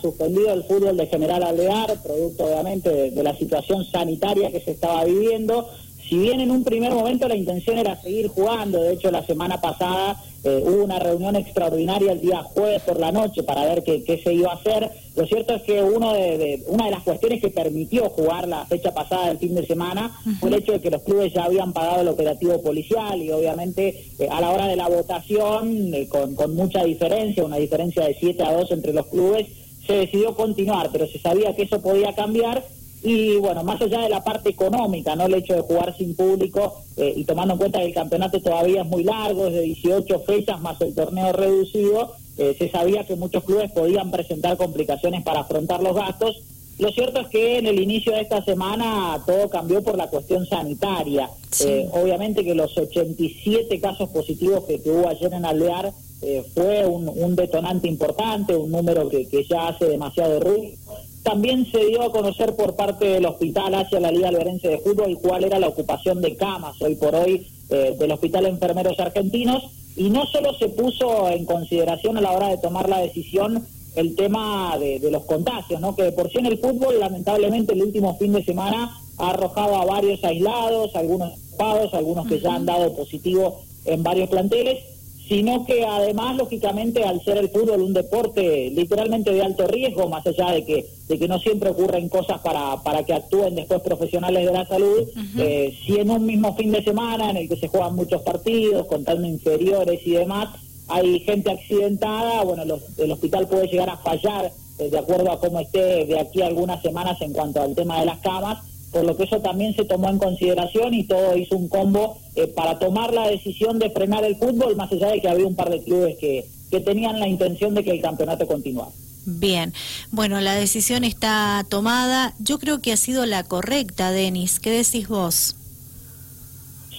suspendido el fútbol de General Alvear, producto obviamente de, la situación sanitaria que se estaba viviendo. Si bien en un primer momento la intención era seguir jugando, de hecho la semana pasada eh, hubo una reunión extraordinaria el día jueves por la noche para ver qué, qué se iba a hacer. Lo cierto es que uno de, una de las cuestiones que permitió jugar la fecha pasada del fin de semana fue el hecho de que los clubes ya habían pagado el operativo policial y obviamente eh, a la hora de la votación, eh, con, con mucha diferencia, una diferencia de 7 a 2 entre los clubes, se decidió continuar, pero se sabía que eso podía cambiar y bueno, más allá de la parte económica, no el hecho de jugar sin público eh, y tomando en cuenta que el campeonato todavía es muy largo, es de 18 fechas más el torneo reducido, eh, se sabía que muchos clubes podían presentar complicaciones para afrontar los gastos. Lo cierto es que en el inicio de esta semana todo cambió por la cuestión sanitaria. Eh, obviamente que los 87 casos positivos que, hubo ayer en Alvear fue un, detonante importante, un número que, que ya hace demasiado ruido. También se dio a conocer por parte del hospital hacia la Liga Alberense de Fútbol cuál era la ocupación de camas hoy por hoy eh, del Hospital Enfermeros Argentinos. Y no solo se puso en consideración a la hora de tomar la decisión el tema de, los contagios, ¿no? que por sí en el fútbol lamentablemente el último fin de semana ha arrojado a varios aislados, algunos ocupados, algunos que ya han dado positivo en varios planteles sino que además, lógicamente, al ser el fútbol un deporte literalmente de alto riesgo, más allá de que, de que no siempre ocurren cosas para, para que actúen después profesionales de la salud, eh, si en un mismo fin de semana en el que se juegan muchos partidos, contando inferiores y demás, hay gente accidentada, bueno, el hospital puede llegar a fallar eh, de acuerdo a cómo esté de aquí a algunas semanas en cuanto al tema de las camas, por lo que eso también se tomó en consideración y todo hizo un combo eh, para tomar la decisión de frenar el fútbol, más allá de que había un par de clubes que, que tenían la intención de que el campeonato continuara. Bien, bueno, la decisión está tomada. Yo creo que ha sido la correcta, Denis. ¿Qué decís vos?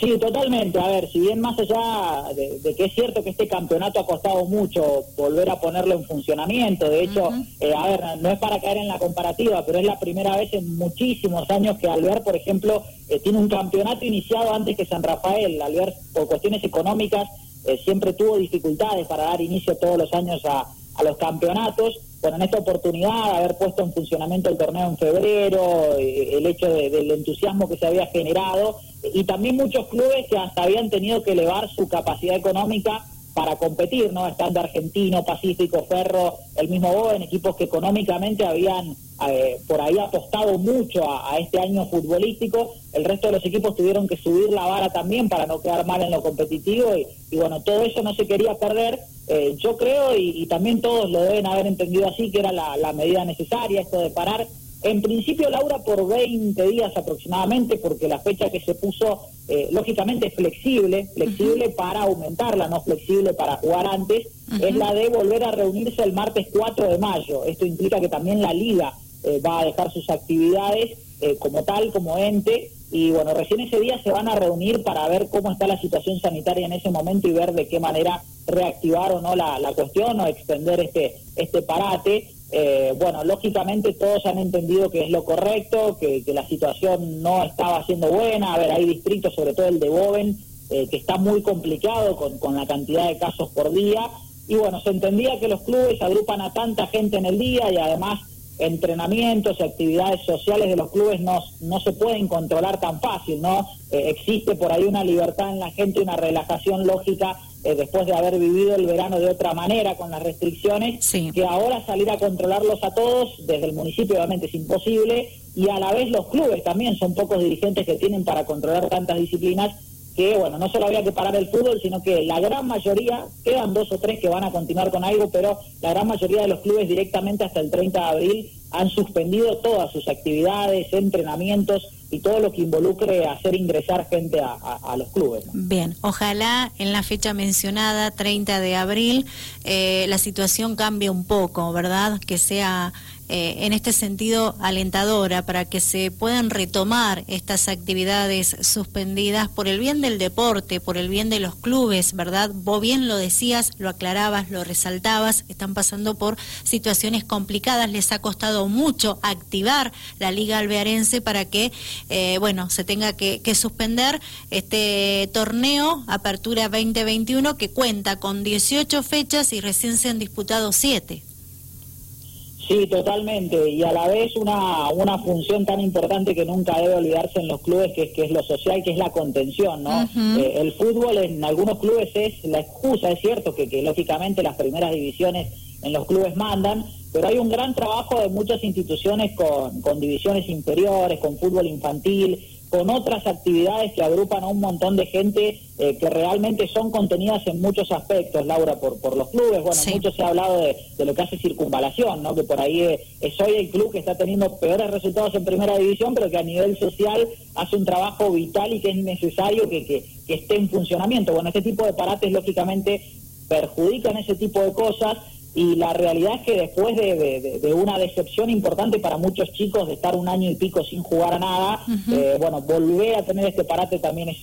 Sí, totalmente. A ver, si bien más allá de, que es cierto que este campeonato ha costado mucho volver a ponerlo en funcionamiento, de hecho, eh, a ver, no es para caer en la comparativa, pero es la primera vez en muchísimos años que Alver, por ejemplo, eh, tiene un campeonato iniciado antes que San Rafael. Alver, por cuestiones económicas, eh, siempre tuvo dificultades para dar inicio todos los años a, a los campeonatos. Bueno, en esta oportunidad, haber puesto en funcionamiento el torneo en febrero, el hecho del entusiasmo que se había generado, y también muchos clubes que hasta habían tenido que elevar su capacidad económica para competir, ¿no? Estando Argentino, Pacífico, Ferro, el mismo Boven, equipos que económicamente habían eh, por ahí apostado mucho a, este año futbolístico. El resto de los equipos tuvieron que subir la vara también para no quedar mal en lo competitivo y, bueno, todo eso no se quería perder. Eh, yo creo, y, también todos lo deben haber entendido así, que era la medida necesaria, esto de parar en principio, Laura, por 20 días aproximadamente, porque la fecha que se puso, eh, lógicamente, es flexible, flexible para aumentarla, no flexible para jugar antes, es la de volver a reunirse el martes 4 de mayo. Esto implica que también la liga eh, va a dejar sus actividades eh, como tal, como ente, y bueno, recién ese día se van a reunir para ver cómo está la situación sanitaria en ese momento y ver de qué manera reactivar o no la, la cuestión o extender este, este parate. Eh, bueno, lógicamente todos han entendido que es lo correcto, que, la situación no estaba siendo buena. A ver, hay distritos, sobre todo el de Boven, eh, que está muy complicado con, con la cantidad de casos por día. Y bueno, se entendía que los clubes agrupan a tanta gente en el día y además entrenamientos y actividades sociales de los clubes no, no se pueden controlar tan fácil, ¿no? Eh, existe por ahí una libertad en la gente, una relajación lógica eh, después de haber vivido el verano de otra manera con las restricciones, que ahora salir a controlarlos a todos desde el municipio obviamente es imposible y a la vez los clubes también son pocos dirigentes que tienen para controlar tantas disciplinas que, bueno, no solo había que parar el fútbol, sino que la gran mayoría, quedan dos o tres que van a continuar con algo, pero la gran mayoría de los clubes directamente hasta el 30 de abril han suspendido todas sus actividades, entrenamientos y todo lo que involucre hacer ingresar gente a, los clubes. Bien, ojalá en la fecha mencionada, 30 de abril, eh, la situación cambie un poco, ¿verdad? Que sea eh, en este sentido alentadora para que se puedan retomar estas actividades suspendidas por el bien del deporte, por el bien de los clubes, ¿verdad? Vos bien lo decías, lo aclarabas, lo resaltabas, están pasando por situaciones complicadas, les ha costado mucho activar la Liga Alvearense para que, eh, bueno, se tenga que, que suspender este torneo Apertura 2021 que cuenta con 18 fechas y recién se han disputado 7. Sí, totalmente. Y a la vez una, una función tan importante que nunca debe olvidarse en los clubes, que es, que es lo social, que es la contención, ¿no? Eh, el fútbol en algunos clubes es la excusa, es cierto que, que lógicamente las primeras divisiones en los clubes mandan, pero hay un gran trabajo de muchas instituciones con, con divisiones inferiores, con fútbol infantil, con otras actividades que agrupan a un montón de gente eh, que realmente son contenidas en muchos aspectos, Laura, por, por los clubes. Bueno, mucho se ha hablado de, lo que hace circunvalación, ¿no? que por ahí es, hoy el club que está teniendo peores resultados en primera división, pero que a nivel social hace un trabajo vital y que es necesario que, que, que esté en funcionamiento. Bueno, este tipo de parates, lógicamente, perjudican ese tipo de cosas y la realidad es que después de, una decepción importante para muchos chicos de estar un año y pico sin jugar a nada, eh, bueno, volver a tener este parate también es,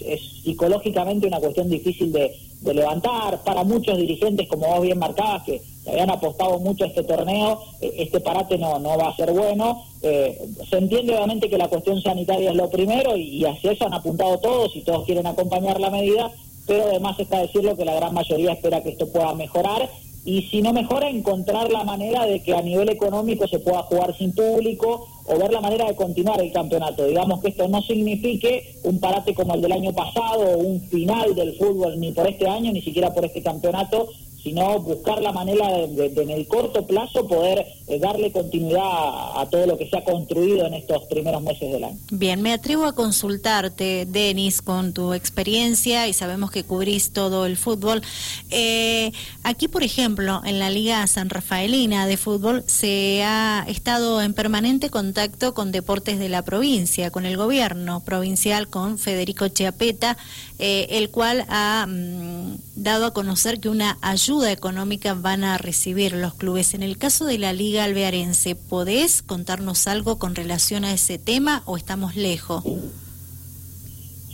psicológicamente una cuestión difícil de, levantar. Para muchos dirigentes, como vos bien marcabas, que habían apostado mucho a este torneo, eh, este parate no, no va a ser bueno. Eh, se entiende obviamente que la cuestión sanitaria es lo primero y, y hacia eso han apuntado todos y todos quieren acompañar la medida, pero además está decirlo que la gran mayoría espera que esto pueda mejorar y si no mejora, encontrar la manera de que a nivel económico se pueda jugar sin público o ver la manera de continuar el campeonato. Digamos que esto no signifique un parate como el del año pasado o un final del fútbol ni por este año, ni siquiera por este campeonato, sino buscar la manera de, en el corto plazo poder eh, darle continuidad a, todo lo que se ha construido en estos primeros meses del año. Bien, me atrevo a consultarte, Denis, con tu experiencia y sabemos que cubrís todo el fútbol. Eh, aquí, por ejemplo, en la Liga San Rafaelina de fútbol se ha estado en permanente contacto con deportes de la provincia, con el gobierno provincial, con Federico Chiapeta, eh, el cual ha mm, dado a conocer que una ayuda económica van a recibir los clubes. En el caso de la Liga Alvearense, ¿podés contarnos algo con relación a ese tema o estamos lejos?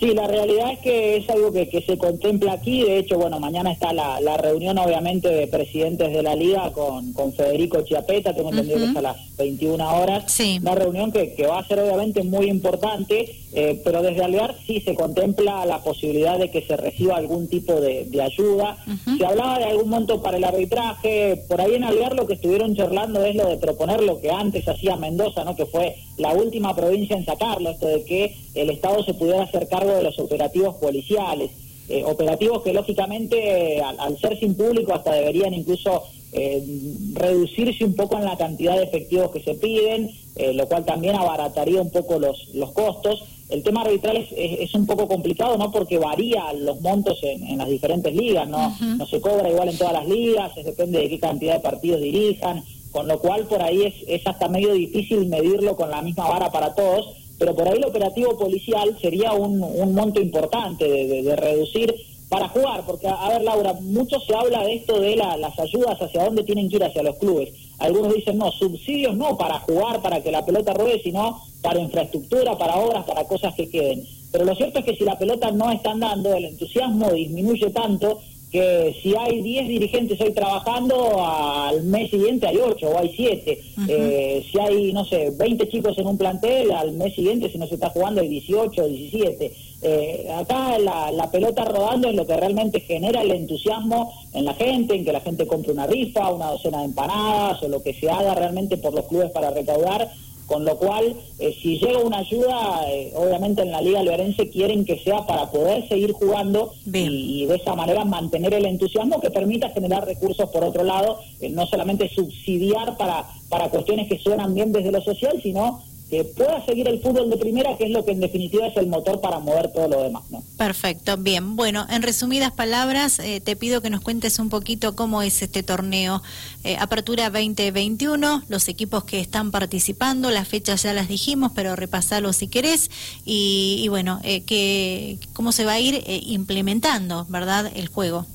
Sí, la realidad es que es algo que, se contempla aquí. De hecho, bueno, mañana está la, reunión, obviamente, de presidentes de la liga con, con Federico Chiapeta. Tengo entendido que es a las 21 horas. Sí. Una reunión que, que va a ser, obviamente, muy importante, eh, pero desde Alvear sí se contempla la posibilidad de que se reciba algún tipo de, ayuda. Se hablaba de algún monto para el arbitraje. Por ahí en Alvear lo que estuvieron charlando es lo de proponer lo que antes hacía Mendoza, ¿no? Que fue la última provincia en sacarlo, esto de que el Estado se pudiera hacer cargo de los operativos policiales. Eh, operativos que lógicamente al, ser sin público hasta deberían incluso eh, reducirse un poco en la cantidad de efectivos que se piden, eh, lo cual también abarataría un poco los, los costos. El tema arbitral es, es, un poco complicado, ¿no? Porque varía los montos en, las diferentes ligas, ¿no? No se cobra igual en todas las ligas, es, depende de qué cantidad de partidos dirijan, con lo cual por ahí es, es hasta medio difícil medirlo con la misma vara para todos pero por ahí el operativo policial sería un, monto importante de, reducir para jugar, porque a, ver Laura, mucho se habla de esto de las ayudas hacia dónde tienen que ir hacia los clubes. Algunos dicen, no, subsidios no para jugar, para que la pelota ruede, sino para infraestructura, para obras, para cosas que queden. Pero lo cierto es que si la pelota no está andando, el entusiasmo disminuye tanto que si hay 10 dirigentes hoy trabajando, al mes siguiente hay 8 o hay 7. Eh, si hay, no sé, 20 chicos en un plantel, al mes siguiente, si no se está jugando, hay 18 o 17. Eh, acá la, la, pelota rodando es lo que realmente genera el entusiasmo en la gente, en que la gente compre una rifa, una docena de empanadas o lo que se haga realmente por los clubes para recaudar con lo cual, eh, si llega una ayuda, eh, obviamente en la Liga Alberense quieren que sea para poder seguir jugando y, de esa manera mantener el entusiasmo que permita generar recursos por otro lado, eh, no solamente subsidiar para, para cuestiones que suenan bien desde lo social, sino que pueda seguir el fútbol de primera, que es lo que en definitiva es el motor para mover todo lo demás. ¿no? Perfecto, bien. Bueno, en resumidas palabras, eh, te pido que nos cuentes un poquito cómo es este torneo. Eh, apertura 2021, los equipos que están participando, las fechas ya las dijimos, pero repasalo si querés. Y, bueno, eh, que, cómo se va a ir implementando, ¿verdad?, el juego.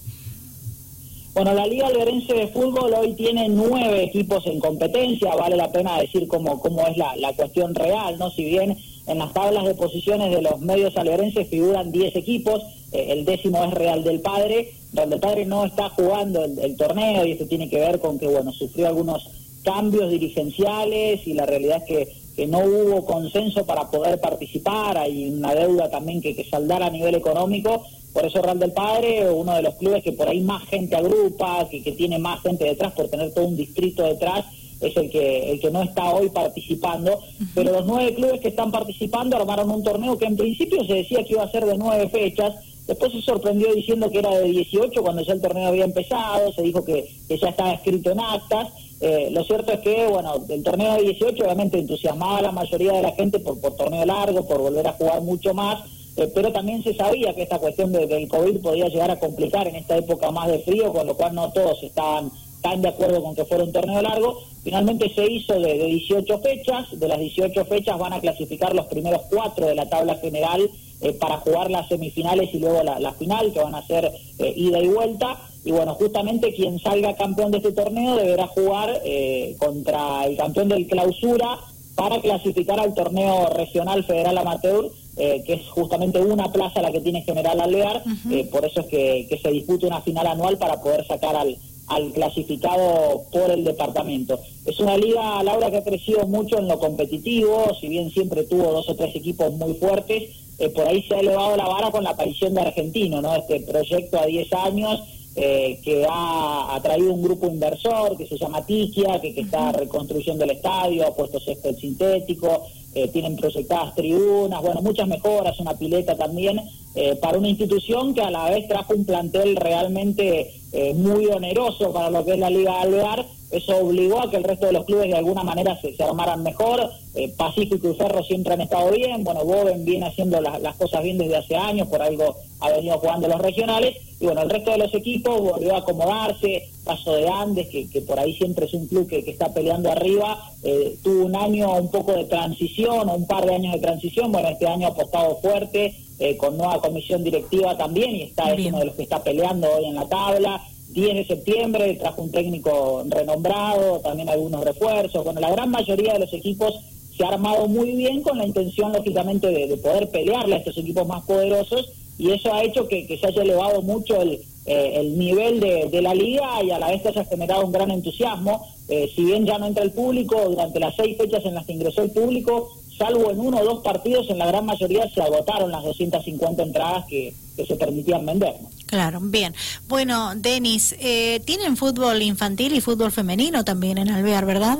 Bueno, la Liga Alberense de Fútbol hoy tiene nueve equipos en competencia, vale la pena decir cómo, cómo es la, cuestión real, ¿no? Si bien en las tablas de posiciones de los medios alberenses figuran diez equipos, eh, el décimo es Real del Padre, Real del Padre no está jugando el, torneo y esto tiene que ver con que, bueno, sufrió algunos cambios dirigenciales y la realidad es que, que no hubo consenso para poder participar, hay una deuda también que, que saldar a nivel económico por eso Real del Padre, uno de los clubes que por ahí más gente agrupa, que, que tiene más gente detrás por tener todo un distrito detrás, es el que, el que no está hoy participando, pero los nueve clubes que están participando armaron un torneo que en principio se decía que iba a ser de nueve fechas, después se sorprendió diciendo que era de 18 cuando ya el torneo había empezado, se dijo que, ya estaba escrito en actas, eh, lo cierto es que, bueno, el torneo de 18 obviamente entusiasmaba a la mayoría de la gente por, por torneo largo, por volver a jugar mucho más, eh, pero también se sabía que esta cuestión de, del COVID podía llegar a complicar en esta época más de frío, con lo cual no todos estaban tan de acuerdo con que fuera un torneo largo. Finalmente se hizo de, 18 fechas, de las 18 fechas van a clasificar los primeros cuatro de la tabla general eh, para jugar las semifinales y luego la, final, que van a ser eh, ida y vuelta. Y bueno, justamente quien salga campeón de este torneo deberá jugar eh, contra el campeón del clausura para clasificar al torneo regional federal amateur, que es justamente una plaza la que tiene General Alvear, por eso es que, que se disputa una final anual para poder sacar al, al clasificado por el departamento. Es una liga, Laura, que ha crecido mucho en lo competitivo, si bien siempre tuvo dos o tres equipos muy fuertes, eh, por ahí se ha elevado la vara con la aparición de Argentino, ¿no? Este proyecto a 10 años eh, que ha atraído un grupo inversor que se llama Tiquia, que, que está reconstruyendo el estadio, ha puesto césped sintético, eh, tienen proyectadas tribunas, bueno, muchas mejoras, una pileta también, eh, para una institución que a la vez trajo un plantel realmente eh, muy oneroso para lo que es la Liga Alvear, eso obligó a que el resto de los clubes de alguna manera se, armaran mejor, Pacífico y Ferro siempre han estado bien, bueno, Boven viene haciendo las cosas bien desde hace años, por algo ha venido jugando los regionales, y bueno, el resto de los equipos volvió a acomodarse, caso de Andes, que, por ahí siempre es un club que, está peleando arriba, eh, tuvo un año un poco de transición, o un par de años de transición, bueno, este año ha apostado fuerte, eh, con nueva comisión directiva también, y está es uno de los que está peleando hoy en la tabla. 10 de septiembre trajo un técnico renombrado, también algunos refuerzos. Bueno, la gran mayoría de los equipos se ha armado muy bien con la intención, lógicamente, de, poder pelearle a estos equipos más poderosos y eso ha hecho que, se haya elevado mucho el, eh, nivel de, la liga y a la vez que se ha generado un gran entusiasmo. Eh, si bien ya no entra el público, durante las seis fechas en las que ingresó el público, salvo en uno o dos partidos, en la gran mayoría se agotaron las 250 entradas que, se permitían vender. Claro, bien. Bueno, Denis, eh, tienen fútbol infantil y fútbol femenino también en Alvear, ¿verdad?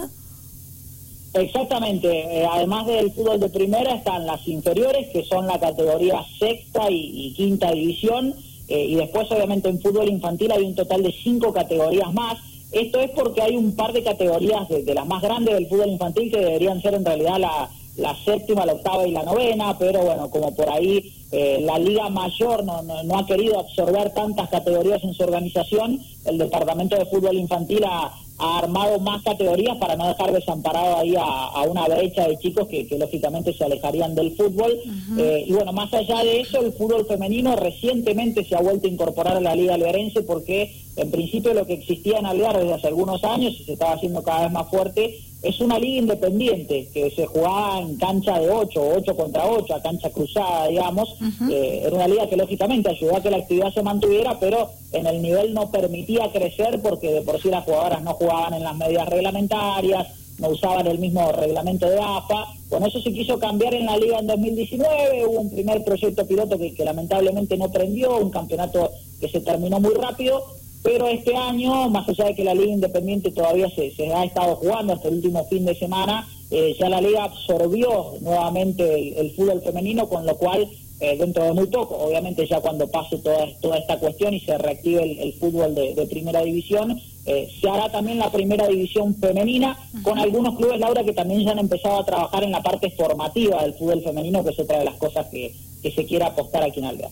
Exactamente, eh, además del fútbol de primera están las inferiores, que son la categoría sexta y, quinta división, eh, y después obviamente en fútbol infantil hay un total de cinco categorías más. Esto es porque hay un par de categorías de, las más grandes del fútbol infantil que deberían ser en realidad la, séptima, la octava y la novena, pero bueno, como por ahí eh, la Liga Mayor no, no, ha querido absorber tantas categorías en su organización, el Departamento de Fútbol Infantil ha, ha armado más categorías para no dejar desamparado ahí a, una brecha de chicos que, lógicamente se alejarían del fútbol. Eh, y bueno, más allá de eso, el fútbol femenino recientemente se ha vuelto a incorporar a la Liga Alverense porque en principio lo que existía en Alvear desde hace algunos años y se estaba haciendo cada vez más fuerte es una liga independiente que se jugaba en cancha de 8, 8 contra 8, a cancha cruzada, digamos. Eh, era una liga que lógicamente ayudó a que la actividad se mantuviera, pero en el nivel no permitía crecer porque de por sí las jugadoras no jugaban en las medidas reglamentarias, no usaban el mismo reglamento de AFA. Con eso se quiso cambiar en la liga en 2019, hubo un primer proyecto piloto que lamentablemente no prendió, un campeonato que se terminó muy rápido pero este año, más allá de que la Liga Independiente todavía se, se ha estado jugando hasta el último fin de semana, eh, ya la Liga absorbió nuevamente el, fútbol femenino, con lo cual eh, dentro de muy poco, obviamente ya cuando pase toda, toda esta cuestión y se reactive el, fútbol de, primera división, eh, se hará también la primera división femenina, con algunos clubes, Laura, que también ya han empezado a trabajar en la parte formativa del fútbol femenino, que es otra de las cosas que, que se quiere apostar aquí en Alvear.